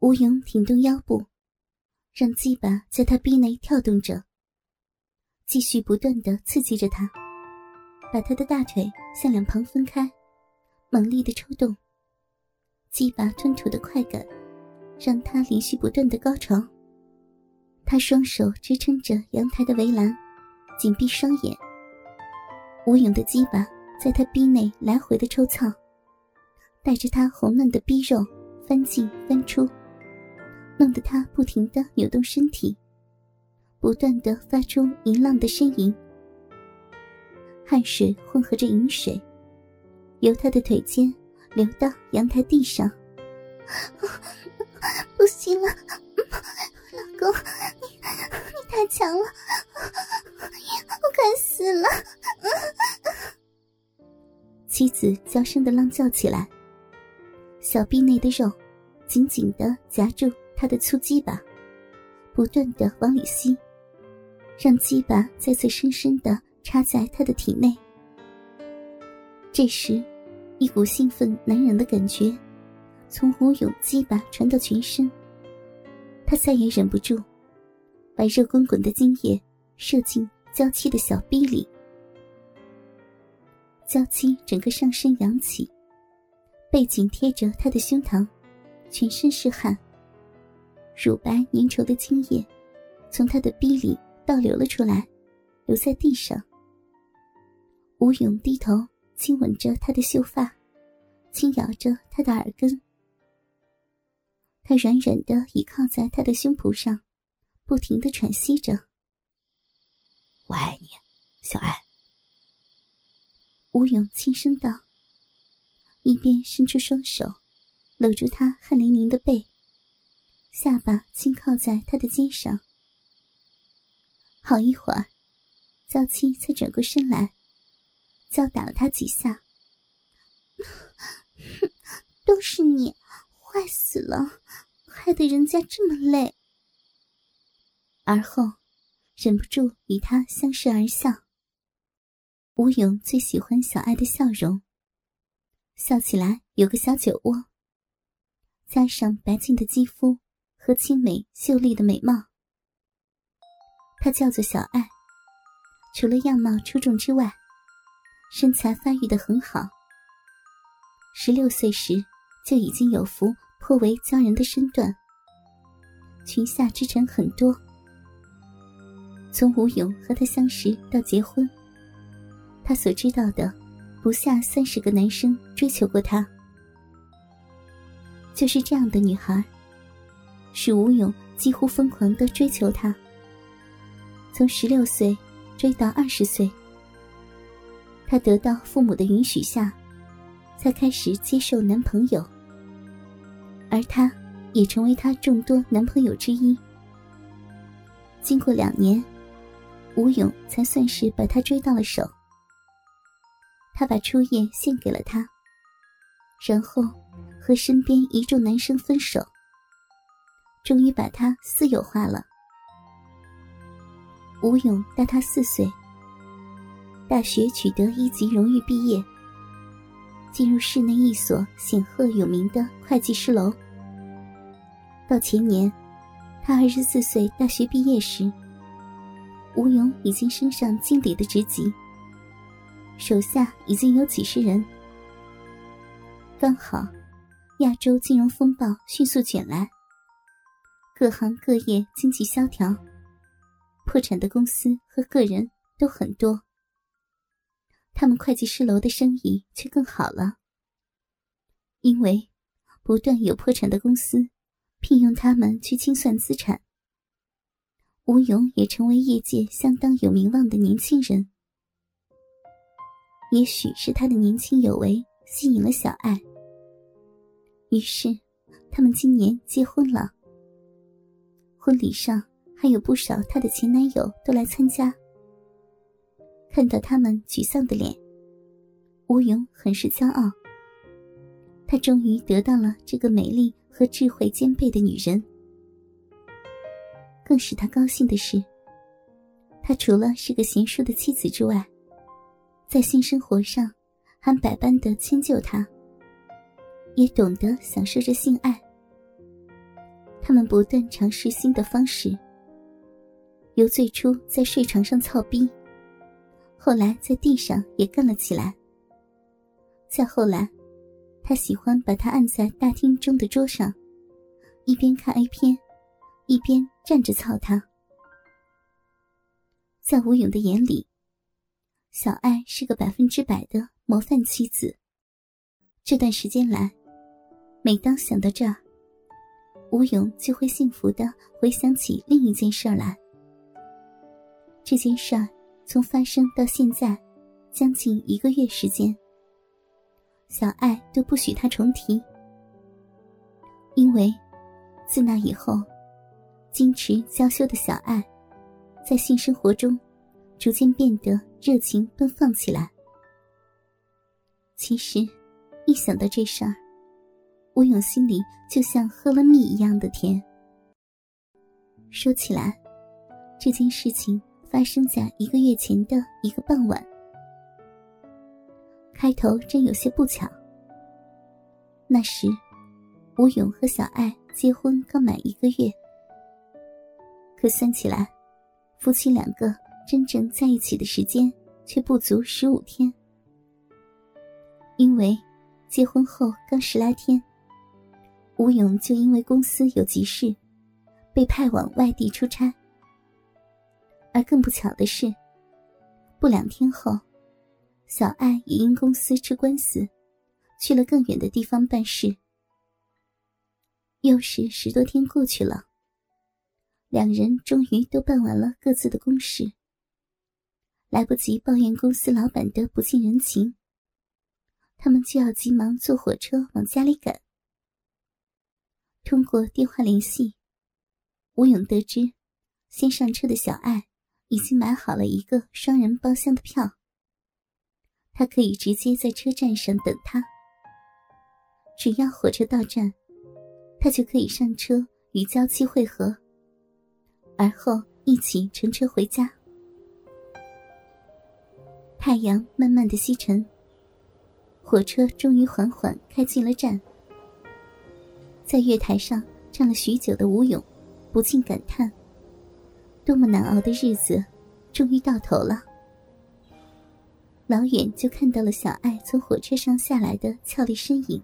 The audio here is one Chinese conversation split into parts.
吴勇挺动腰部，让鸡巴在他臂内跳动着，继续不断的刺激着他，把他的大腿向两旁分开，猛力的抽动。鸡巴吞吐的快感，让他连续不断的高潮。他双手支撑着阳台的围栏，紧闭双眼。吴勇的鸡巴在他逼内来回的抽操，带着他红嫩的逼肉翻进翻出，弄得他不停的扭动身体，不断的发出淫浪的呻吟。汗水混合着饮水，由他的腿间。流到阳台地上，不行了，老公，你你太强了，我快死了！妻子娇声的浪叫起来，小臂内的肉紧紧的夹住他的粗鸡巴，不断的往里吸，让鸡巴再次深深的插在他的体内。这时。一股兴奋难忍的感觉，从吴勇鸡巴传到全身。他再也忍不住，把热滚滚的精液射进娇妻的小臂里。娇妻整个上身扬起，背紧贴着他的胸膛，全身是汗。乳白粘稠的精液从他的臂里倒流了出来，流在地上。吴勇低头。亲吻着他的秀发，轻咬着他的耳根。他软软的倚靠在他的胸脯上，不停的喘息着。我爱你，小爱。吴勇轻声道，一边伸出双手，搂住他汗淋淋的背，下巴轻靠在他的肩上。好一会儿，娇妻才转过身来。叫打了他几下，都是你，坏死了，害得人家这么累。而后，忍不住与他相视而笑。吴勇最喜欢小爱的笑容，笑起来有个小酒窝，加上白净的肌肤和清美秀丽的美貌，她叫做小爱。除了样貌出众之外，身材发育的很好，十六岁时就已经有幅颇为骄人的身段，裙下之臣很多。从吴勇和她相识到结婚，他所知道的不下三十个男生追求过她。就是这样的女孩，使吴勇几乎疯狂的追求她，从十六岁追到二十岁。她得到父母的允许下，才开始接受男朋友，而他也成为她众多男朋友之一。经过两年，吴勇才算是把她追到了手。他把初夜献给了她，然后和身边一众男生分手，终于把他私有化了。吴勇大他四岁。大学取得一级荣誉毕业，进入市内一所显赫有名的会计师楼。到前年，他二十四岁大学毕业时，吴勇已经升上经理的职级，手下已经有几十人。刚好，亚洲金融风暴迅速卷来，各行各业经济萧条，破产的公司和个人都很多。他们会计师楼的生意却更好了，因为不断有破产的公司聘用他们去清算资产。吴勇也成为业界相当有名望的年轻人。也许是他的年轻有为吸引了小爱，于是他们今年结婚了。婚礼上还有不少他的前男友都来参加。看到他们沮丧的脸，吴勇很是骄傲。他终于得到了这个美丽和智慧兼备的女人。更使他高兴的是，他除了是个贤淑的妻子之外，在性生活上还百般的迁就他，也懂得享受着性爱。他们不断尝试新的方式，由最初在睡床上操逼，后来在地上也干了起来。再后来，他喜欢把他按在大厅中的桌上，一边看 A 片，一边站着操他。在吴勇的眼里，小爱是个百分之百的模范妻子。这段时间来，每当想到这儿，吴勇就会幸福的回想起另一件事来。这件事儿从发生到现在，将近一个月时间，小爱都不许他重提，因为自那以后，矜持娇羞的小爱。在性生活中，逐渐变得热情奔放起来。其实，一想到这事儿，吴勇心里就像喝了蜜一样的甜。说起来，这件事情发生在一个月前的一个傍晚。开头真有些不巧。那时，吴勇和小爱结婚刚满一个月，可算起来。夫妻两个真正在一起的时间却不足十五天，因为结婚后刚十来天，吴勇就因为公司有急事，被派往外地出差。而更不巧的是，不两天后，小爱也因公司吃官司，去了更远的地方办事。又是十多天过去了。两人终于都办完了各自的公事，来不及抱怨公司老板的不近人情，他们就要急忙坐火车往家里赶。通过电话联系，吴勇得知，先上车的小爱已经买好了一个双人包厢的票，他可以直接在车站上等他。只要火车到站，他就可以上车与娇妻会合。而后一起乘车回家。太阳慢慢的西沉，火车终于缓缓开进了站。在月台上站了许久的吴勇，不禁感叹：多么难熬的日子，终于到头了。老远就看到了小爱从火车上下来的俏丽身影。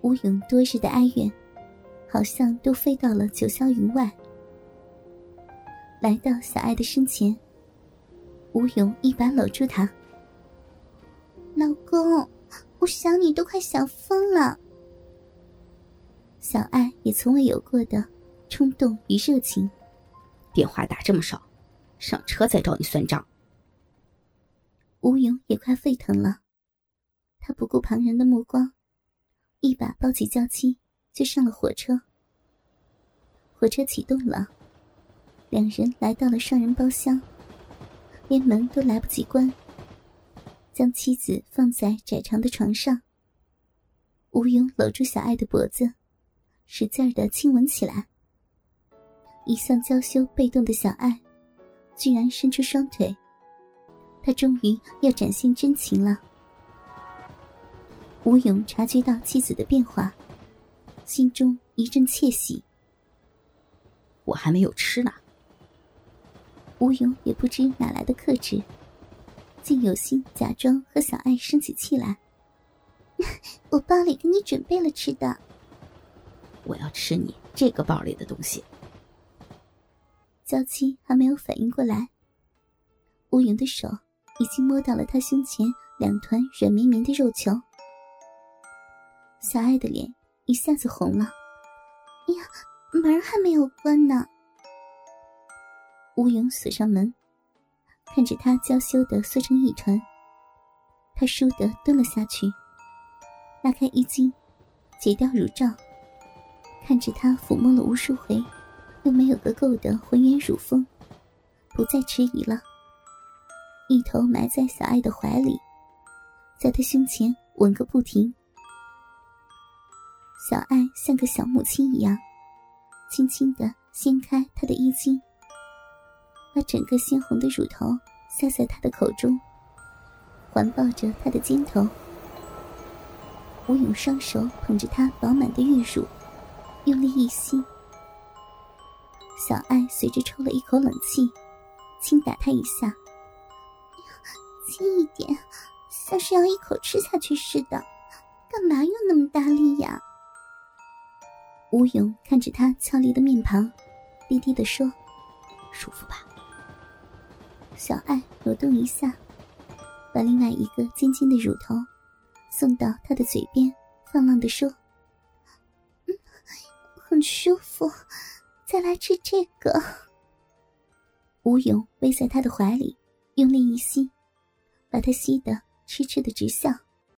吴勇多日的哀怨，好像都飞到了九霄云外。来到小爱的身前，吴勇一把搂住她。老公，我想你都快想疯了。小爱也从未有过的冲动与热情。电话打这么少，上车再找你算账。吴勇也快沸腾了，他不顾旁人的目光，一把抱起娇妻，就上了火车。火车启动了。两人来到了双人包厢，连门都来不及关，将妻子放在窄长的床上。吴勇搂住小爱的脖子，使劲的亲吻起来。一向娇羞被动的小爱，居然伸出双腿，她终于要展现真情了。吴勇察觉到妻子的变化，心中一阵窃喜。我还没有吃呢。吴勇也不知哪来的克制，竟有心假装和小爱生起气来。我包里给你准备了吃的。我要吃你这个包里的东西。娇妻还没有反应过来，乌云的手已经摸到了她胸前两团软绵绵的肉球。小爱的脸一下子红了。哎呀，门还没有关呢。乌云锁上门，看着他娇羞的缩成一团，他倏地蹲了下去，拉开衣襟，解掉乳罩，看着他抚摸了无数回，又没有个够的浑圆乳峰，不再迟疑了，一头埋在小爱的怀里，在他胸前吻个不停。小爱像个小母亲一样，轻轻地掀开他的衣襟。把整个鲜红的乳头塞在他的口中，环抱着他的肩头。吴勇双手捧着他饱满的玉乳，用力一吸。小爱随着抽了一口冷气，轻打他一下：“轻一点，像是要一口吃下去似的，干嘛用那么大力呀？”吴勇看着他俏丽的面庞，低低的说：“舒服吧？”小爱挪动一下，把另外一个尖尖的乳头送到他的嘴边，放浪的说：“，很舒服。”再来吃这个。吴勇偎在他的怀里，用力一吸，把他吸得痴痴的直笑。